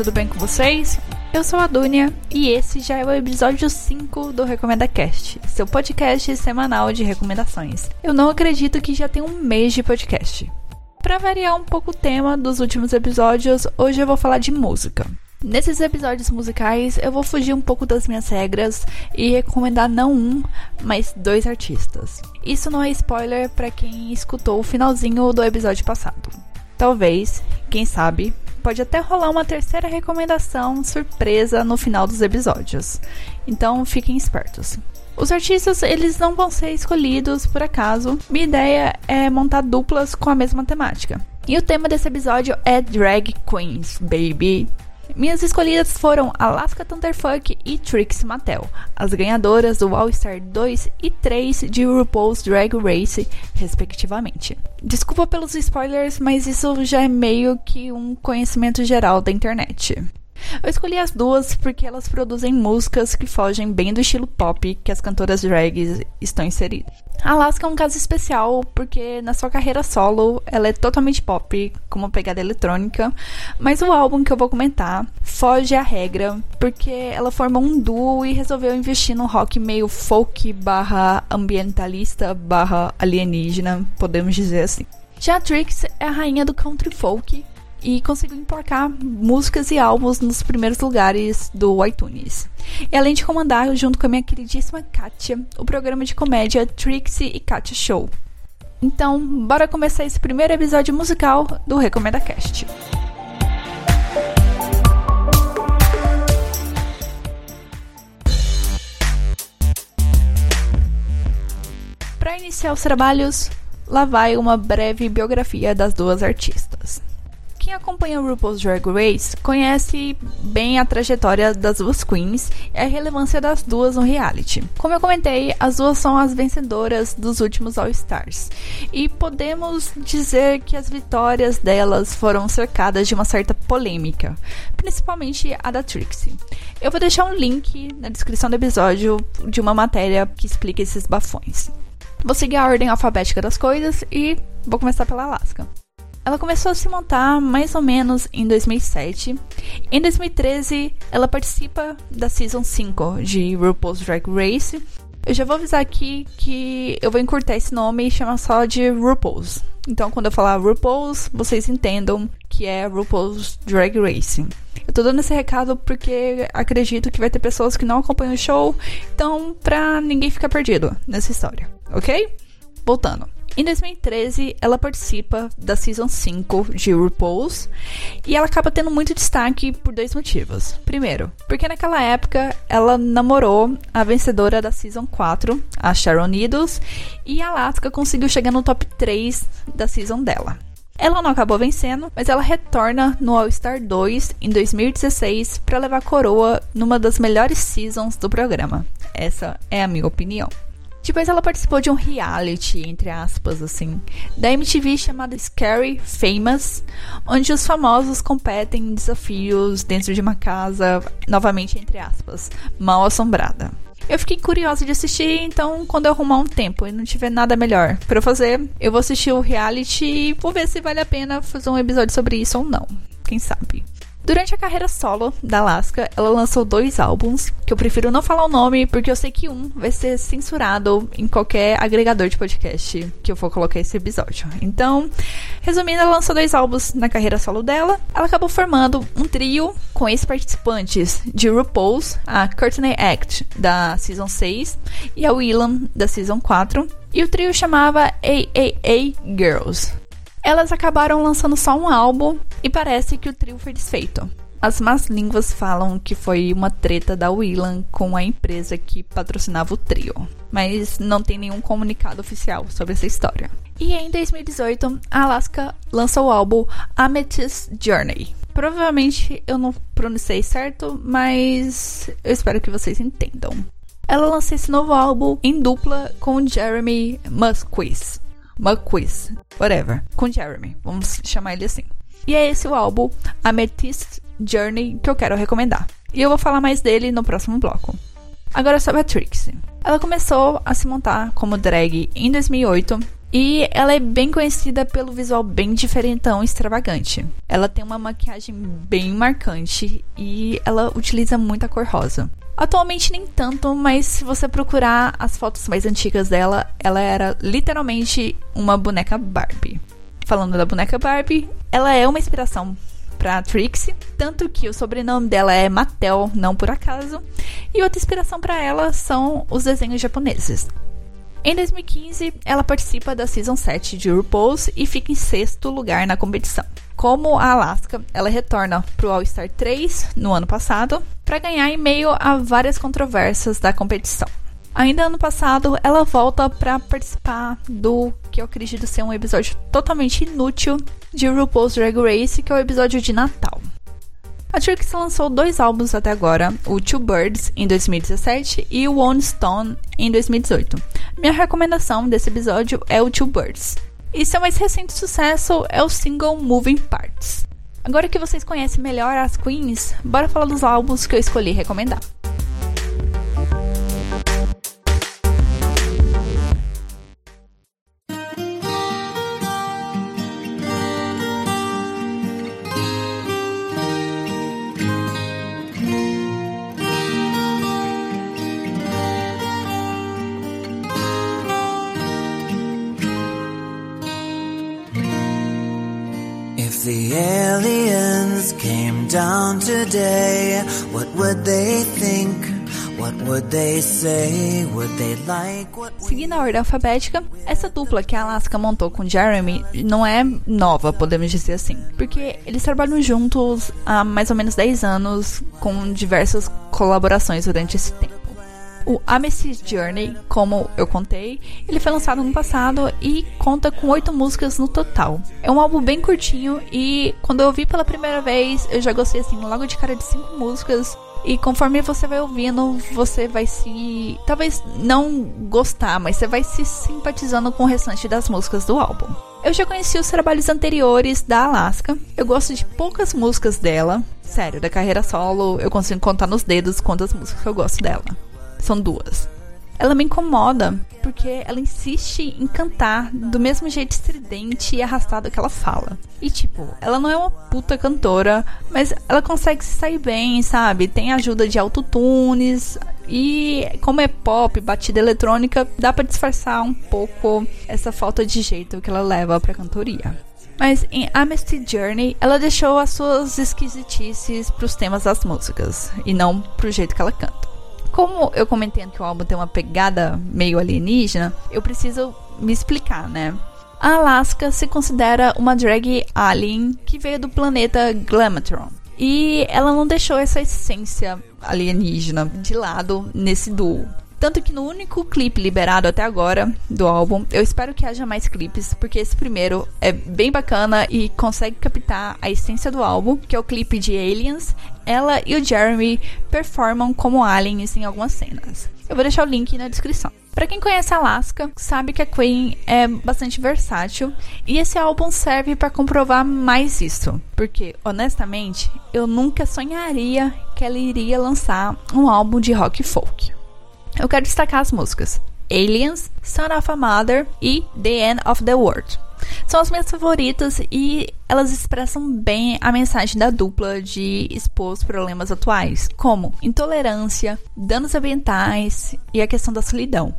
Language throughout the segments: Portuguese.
tudo bem com vocês? Eu sou a Dunia e esse já é o episódio 5 do Recomenda Cast, seu podcast semanal de recomendações. Eu não acredito que já tem um mês de podcast. Para variar um pouco o tema dos últimos episódios, hoje eu vou falar de música. Nesses episódios musicais, eu vou fugir um pouco das minhas regras e recomendar não um, mas dois artistas. Isso não é spoiler para quem escutou o finalzinho do episódio passado. Talvez, quem sabe, pode até rolar uma terceira recomendação surpresa no final dos episódios. Então fiquem espertos. Os artistas, eles não vão ser escolhidos por acaso. Minha ideia é montar duplas com a mesma temática. E o tema desse episódio é Drag Queens, baby. Minhas escolhidas foram Alaska Thunderfuck e Trixie Mattel, as ganhadoras do All Star 2 e 3 de RuPaul's Drag Race, respectivamente. Desculpa pelos spoilers, mas isso já é meio que um conhecimento geral da internet. Eu escolhi as duas porque elas produzem músicas que fogem bem do estilo pop que as cantoras drags estão inseridas. Alaska é um caso especial porque na sua carreira solo ela é totalmente pop, com uma pegada eletrônica, mas o álbum que eu vou comentar foge à regra porque ela formou um duo e resolveu investir no rock meio folk barra ambientalista barra alienígena, podemos dizer assim. Já a Trix é a rainha do country folk e conseguiu emplacar músicas e álbuns nos primeiros lugares do iTunes. E além de comandar, junto com a minha queridíssima Katia, o programa de comédia Trixie e Katia Show. Então, bora começar esse primeiro episódio musical do Recomenda Cast. Para iniciar os trabalhos, lá vai uma breve biografia das duas artistas. Quem acompanha o RuPaul's Drag Race conhece bem a trajetória das duas queens e a relevância das duas no reality. Como eu comentei, as duas são as vencedoras dos últimos All Stars. E podemos dizer que as vitórias delas foram cercadas de uma certa polêmica, principalmente a da Trixie. Eu vou deixar um link na descrição do episódio de uma matéria que explica esses bafões. Vou seguir a ordem alfabética das coisas e vou começar pela Alaska. Ela começou a se montar mais ou menos em 2007. Em 2013, ela participa da Season 5 de RuPaul's Drag Race. Eu já vou avisar aqui que eu vou encurtar esse nome e chamar só de RuPaul's. Então, quando eu falar RuPaul's, vocês entendam que é RuPaul's Drag Race. Eu tô dando esse recado porque acredito que vai ter pessoas que não acompanham o show, então pra ninguém ficar perdido nessa história, ok? Voltando. Em 2013, ela participa da Season 5 de RuPaul's e ela acaba tendo muito destaque por dois motivos. Primeiro, porque naquela época ela namorou a vencedora da Season 4, a Sharon Needles, e a Alaska conseguiu chegar no top 3 da season dela. Ela não acabou vencendo, mas ela retorna no All Star 2 em 2016 para levar coroa numa das melhores seasons do programa. Essa é a minha opinião. Depois ela participou de um reality, entre aspas, assim, da MTV chamado Scary Famous, onde os famosos competem em desafios dentro de uma casa, novamente entre aspas, mal assombrada. Eu fiquei curiosa de assistir, então quando eu arrumar um tempo e não tiver nada melhor para eu fazer, eu vou assistir o reality e vou ver se vale a pena fazer um episódio sobre isso ou não. Quem sabe? Durante a carreira solo da Alaska, ela lançou dois álbuns, que eu prefiro não falar o nome, porque eu sei que um vai ser censurado em qualquer agregador de podcast que eu for colocar esse episódio. Então, resumindo, ela lançou dois álbuns na carreira solo dela. Ela acabou formando um trio com ex-participantes de RuPaul's, a Courtney Act, da Season 6, e a Willam, da Season 4. E o trio chamava AAA Girls. Elas acabaram lançando só um álbum e parece que o trio foi desfeito. As más línguas falam que foi uma treta da Willan com a empresa que patrocinava o trio, mas não tem nenhum comunicado oficial sobre essa história. E em 2018, a Alaska lançou o álbum Amethyst Journey. Provavelmente eu não pronunciei certo, mas eu espero que vocês entendam. Ela lançou esse novo álbum em dupla com Jeremy Musquiz. McQuiz, whatever, com Jeremy, vamos chamar ele assim. E é esse o álbum Amethyst Journey que eu quero recomendar. E eu vou falar mais dele no próximo bloco. Agora sobre a Trixie. Ela começou a se montar como drag em 2008 E ela é bem conhecida pelo visual bem diferentão e extravagante. Ela tem uma maquiagem bem marcante e ela utiliza muita cor rosa. Atualmente nem tanto, mas se você procurar as fotos mais antigas dela, ela era literalmente uma boneca Barbie. Falando da boneca Barbie, ela é uma inspiração para Trixie, tanto que o sobrenome dela é Mattel, não por acaso, e outra inspiração para ela são os desenhos japoneses. Em 2015, ela participa da Season 7 de RuPaul's e fica em sexto lugar na competição. Como a Alaska, ela retorna para o All-Star 3 no ano passado para ganhar em meio a várias controvérsias da competição. Ainda ano passado, ela volta para participar do eu acredito ser um episódio totalmente inútil de RuPaul's Drag Race, que é o episódio de Natal. A Turks lançou dois álbuns até agora, o Two Birds em 2017 e o One Stone em 2018. Minha recomendação desse episódio é o Two Birds. E seu mais recente sucesso é o single Moving Parts. Agora que vocês conhecem melhor as queens, bora falar dos álbuns que eu escolhi recomendar. Came down today, what would they think? What would they say? Would they like what Seguindo a ordem alfabética, essa dupla que a Alaska montou com Jeremy não é nova, podemos dizer assim, porque eles trabalham juntos há mais ou menos 10 anos com diversas colaborações durante esse tempo. O Amethyst Journey, como eu contei, ele foi lançado no passado e conta com oito músicas no total. É um álbum bem curtinho e quando eu ouvi pela primeira vez, eu já gostei assim, logo de cara de cinco músicas. E conforme você vai ouvindo, você vai se. Talvez não gostar, mas você vai se simpatizando com o restante das músicas do álbum. Eu já conheci os trabalhos anteriores da Alaska. Eu gosto de poucas músicas dela. Sério, da carreira solo, eu consigo contar nos dedos quantas músicas eu gosto dela. São duas. Ela me incomoda porque ela insiste em cantar do mesmo jeito estridente e arrastado que ela fala. E tipo, ela não é uma puta cantora, mas ela consegue se sair bem, sabe? Tem ajuda de autotunes e como é pop, batida eletrônica, dá para disfarçar um pouco essa falta de jeito que ela leva pra cantoria. Mas em Amnesty Journey, ela deixou as suas esquisitices pros temas das músicas e não pro jeito que ela canta. Como eu comentei que o álbum tem uma pegada meio alienígena, eu preciso me explicar, né? A Alaska se considera uma drag alien que veio do planeta Glamatron. E ela não deixou essa essência alienígena de lado nesse duo. Tanto que no único clipe liberado até agora do álbum, eu espero que haja mais clipes, porque esse primeiro é bem bacana e consegue captar a essência do álbum, que é o clipe de Aliens. Ela e o Jeremy performam como aliens em algumas cenas. Eu vou deixar o link na descrição. Para quem conhece Alaska, sabe que a Queen é bastante versátil e esse álbum serve para comprovar mais isso, porque honestamente, eu nunca sonharia que ela iria lançar um álbum de rock folk. Eu quero destacar as músicas Aliens, Son of a Mother e The End of the World. São as minhas favoritas e elas expressam bem a mensagem da dupla de expor os problemas atuais, como intolerância, danos ambientais e a questão da solidão.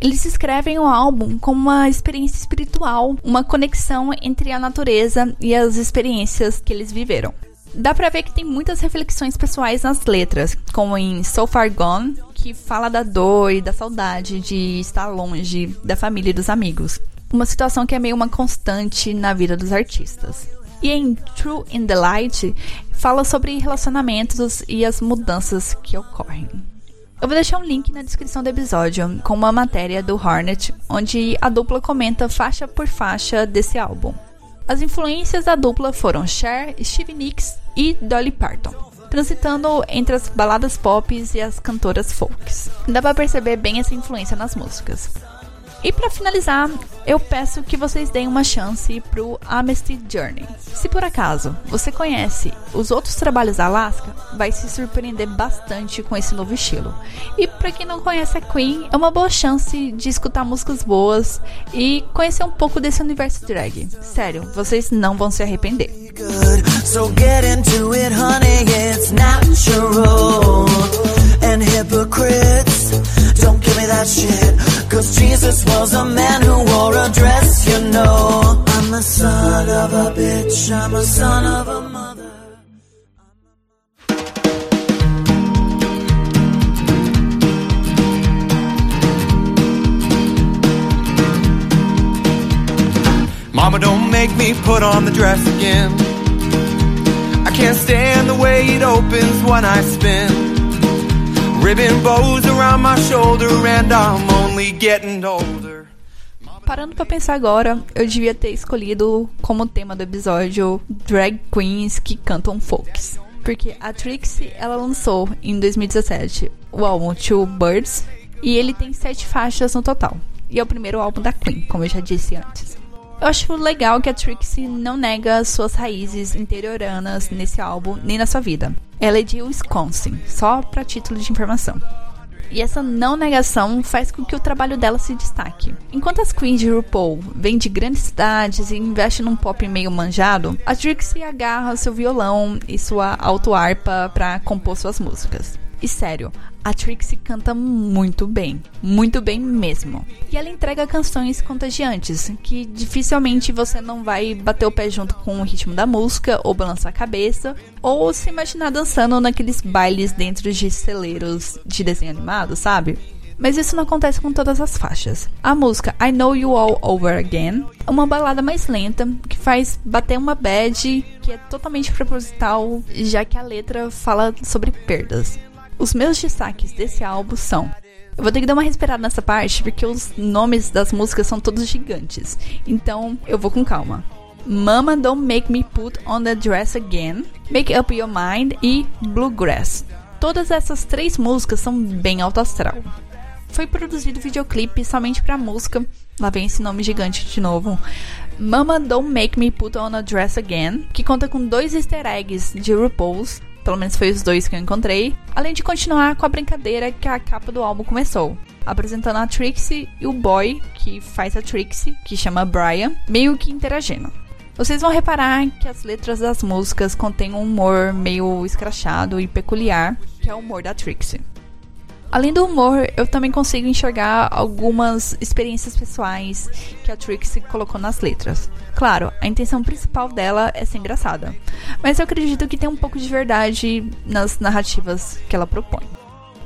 Eles escrevem o álbum como uma experiência espiritual, uma conexão entre a natureza e as experiências que eles viveram. Dá pra ver que tem muitas reflexões pessoais nas letras, como em So Far Gone, que fala da dor e da saudade de estar longe da família e dos amigos. Uma situação que é meio uma constante na vida dos artistas. E em True in the Light, fala sobre relacionamentos e as mudanças que ocorrem. Eu vou deixar um link na descrição do episódio com uma matéria do Hornet, onde a dupla comenta faixa por faixa desse álbum. As influências da dupla foram Cher, Stevie Nicks e Dolly Parton, transitando entre as baladas pop e as cantoras folks. Dá pra perceber bem essa influência nas músicas. E para finalizar, eu peço que vocês deem uma chance pro Amnesty Journey. Se por acaso você conhece os outros trabalhos da Alaska, vai se surpreender bastante com esse novo estilo. E para quem não conhece a Queen, é uma boa chance de escutar músicas boas e conhecer um pouco desse universo drag. Sério, vocês não vão se arrepender. So get into it, honey, it's natural. And hypocrites, don't give me that shit. Cause Jesus was a man who wore a dress, you know. I'm a son of a bitch, I'm a son of a mother. Mama, don't make me put on the dress again. Can't stand the way it opens when I spin. Ribbon bows around my shoulder, and I'm only getting older. Parando para pensar agora, eu devia ter escolhido como tema do episódio drag queens que cantam folks. Porque a Trixie, ela lançou em 2017 o álbum Two Birds e ele tem sete faixas no total. E é o primeiro álbum da Queen, como eu já disse antes. Eu acho legal que a Trixie não nega suas raízes interioranas nesse álbum, nem na sua vida. Ela é de Wisconsin, só para título de informação. E essa não negação faz com que o trabalho dela se destaque. Enquanto as queens de RuPaul vêm de grandes cidades e investem num pop meio manjado, a Trixie agarra seu violão e sua auto-harpa para compor suas músicas. E sério, a Trixie canta muito bem, muito bem mesmo. E ela entrega canções contagiantes, que dificilmente você não vai bater o pé junto com o ritmo da música, ou balançar a cabeça, ou se imaginar dançando naqueles bailes dentro de celeiros de desenho animado, sabe? Mas isso não acontece com todas as faixas. A música I Know You All Over Again é uma balada mais lenta que faz bater uma bad que é totalmente proposital, já que a letra fala sobre perdas. Os meus destaques desse álbum são. Eu vou ter que dar uma respirada nessa parte porque os nomes das músicas são todos gigantes. Então eu vou com calma. Mama Don't Make Me Put on the Dress Again, Make Up Your Mind e Bluegrass. Todas essas três músicas são bem alto astral. Foi produzido videoclipe somente para a música. Lá vem esse nome gigante de novo. Mama Don't Make Me Put on a Dress Again, que conta com dois easter eggs de RuPaul's pelo menos foi os dois que eu encontrei, além de continuar com a brincadeira que a capa do álbum começou. Apresentando a Trixie e o boy que faz a Trixie, que chama Brian, meio que interagindo. Vocês vão reparar que as letras das músicas contêm um humor meio escrachado e peculiar, que é o humor da Trixie. Além do humor, eu também consigo enxergar algumas experiências pessoais que a Trixie colocou nas letras. Claro, a intenção principal dela é ser engraçada, mas eu acredito que tem um pouco de verdade nas narrativas que ela propõe.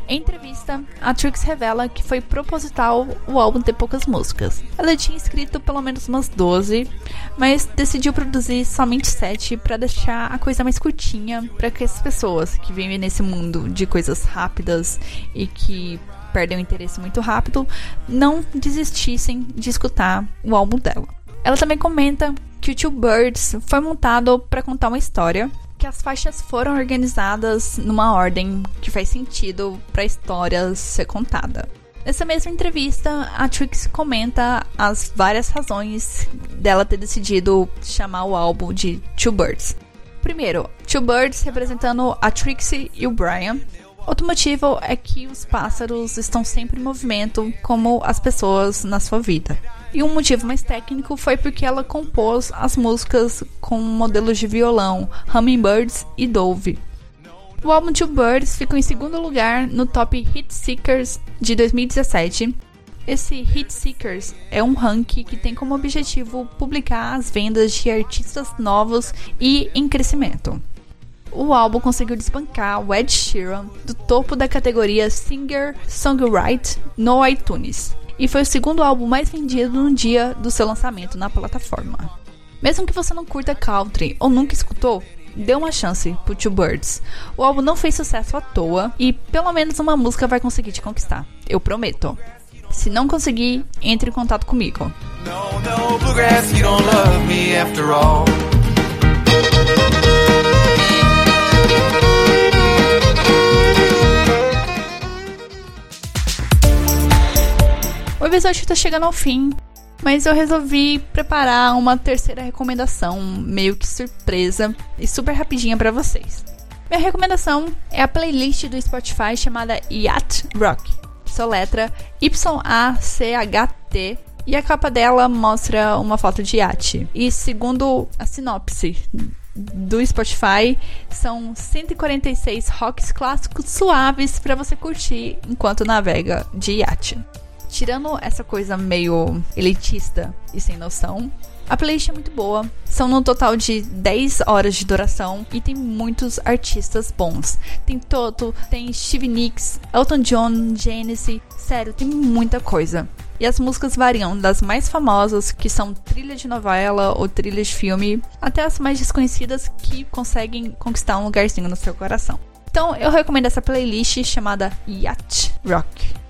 Em entrevista, a Trix revela que foi proposital o álbum ter poucas músicas. Ela tinha escrito pelo menos umas 12, mas decidiu produzir somente 7 para deixar a coisa mais curtinha para que as pessoas que vivem nesse mundo de coisas rápidas e que perdem o interesse muito rápido não desistissem de escutar o álbum dela. Ela também comenta que o Two Birds foi montado para contar uma história que as faixas foram organizadas numa ordem que faz sentido para a história ser contada. Nessa mesma entrevista, a Trix comenta as várias razões dela ter decidido chamar o álbum de Two Birds. Primeiro, Two Birds representando a Trixie e o Brian. Outro motivo é que os pássaros estão sempre em movimento, como as pessoas na sua vida. E um motivo mais técnico foi porque ela compôs as músicas com modelos de violão Hummingbirds e Dove. O álbum Two Birds ficou em segundo lugar no Top Hit Seekers de 2017. Esse Hit Seekers é um ranking que tem como objetivo publicar as vendas de artistas novos e em crescimento. O álbum conseguiu desbancar o Ed Sheeran do topo da categoria Singer Songwriter no iTunes e foi o segundo álbum mais vendido no dia do seu lançamento na plataforma. Mesmo que você não curta country ou nunca escutou, dê uma chance pro Two Birds. O álbum não fez sucesso à toa e pelo menos uma música vai conseguir te conquistar. Eu prometo. Se não conseguir, entre em contato comigo. No, no, O episódio está chegando ao fim, mas eu resolvi preparar uma terceira recomendação, meio que surpresa e super rapidinha para vocês. Minha recomendação é a playlist do Spotify chamada Yacht Rock. letra Y-A-C-H-T. E a capa dela mostra uma foto de iate. E segundo a sinopse do Spotify, são 146 rocks clássicos suaves para você curtir enquanto navega de iate. Tirando essa coisa meio elitista e sem noção, a playlist é muito boa. São no total de 10 horas de duração e tem muitos artistas bons. Tem Toto, tem Steve Nicks, Elton John, Genesis. Sério, tem muita coisa. E as músicas variam das mais famosas, que são trilha de novela ou trilha de filme, até as mais desconhecidas que conseguem conquistar um lugarzinho no seu coração. Então eu recomendo essa playlist chamada Yacht Rock.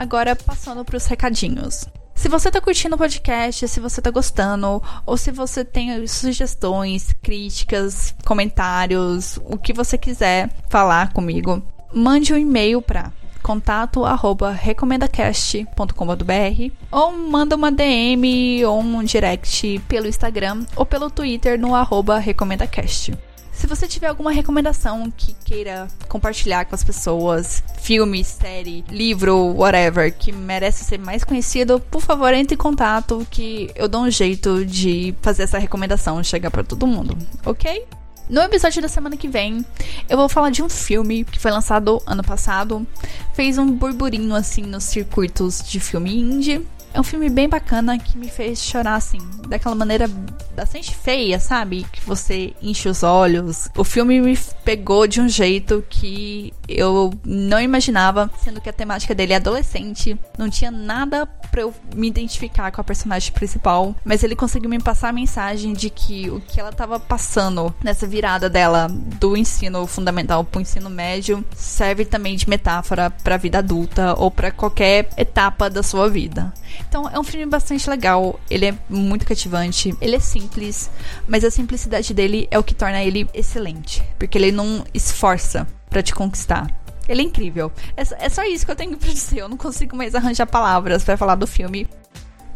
Agora passando para os recadinhos. Se você tá curtindo o podcast, se você tá gostando, ou se você tem sugestões, críticas, comentários, o que você quiser falar comigo, mande um e-mail para contato@recomendacast.com.br ou manda uma DM ou um direct pelo Instagram ou pelo Twitter no arroba recomendacast. Se você tiver alguma recomendação que queira compartilhar com as pessoas, filme, série, livro, whatever, que merece ser mais conhecido, por favor, entre em contato que eu dou um jeito de fazer essa recomendação chegar para todo mundo, ok? No episódio da semana que vem, eu vou falar de um filme que foi lançado ano passado, fez um burburinho assim nos circuitos de filme indie é um filme bem bacana que me fez chorar, assim, daquela maneira bastante feia, sabe? Que você enche os olhos. O filme me pegou de um jeito que eu não imaginava, sendo que a temática dele é adolescente. Não tinha nada para eu me identificar com a personagem principal, mas ele conseguiu me passar a mensagem de que o que ela tava passando nessa virada dela do ensino fundamental pro ensino médio serve também de metáfora para a vida adulta ou para qualquer etapa da sua vida. Então é um filme bastante legal, ele é muito cativante, ele é simples, mas a simplicidade dele é o que torna ele excelente, porque ele não esforça para te conquistar. Ele é incrível. É, é só isso que eu tenho pra dizer. Eu não consigo mais arranjar palavras para falar do filme.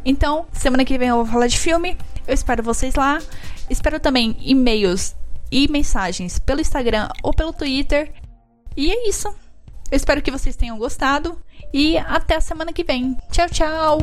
Então, semana que vem eu vou falar de filme. Eu espero vocês lá. Espero também e-mails e mensagens pelo Instagram ou pelo Twitter. E é isso. Eu espero que vocês tenham gostado e até a semana que vem. Tchau, tchau!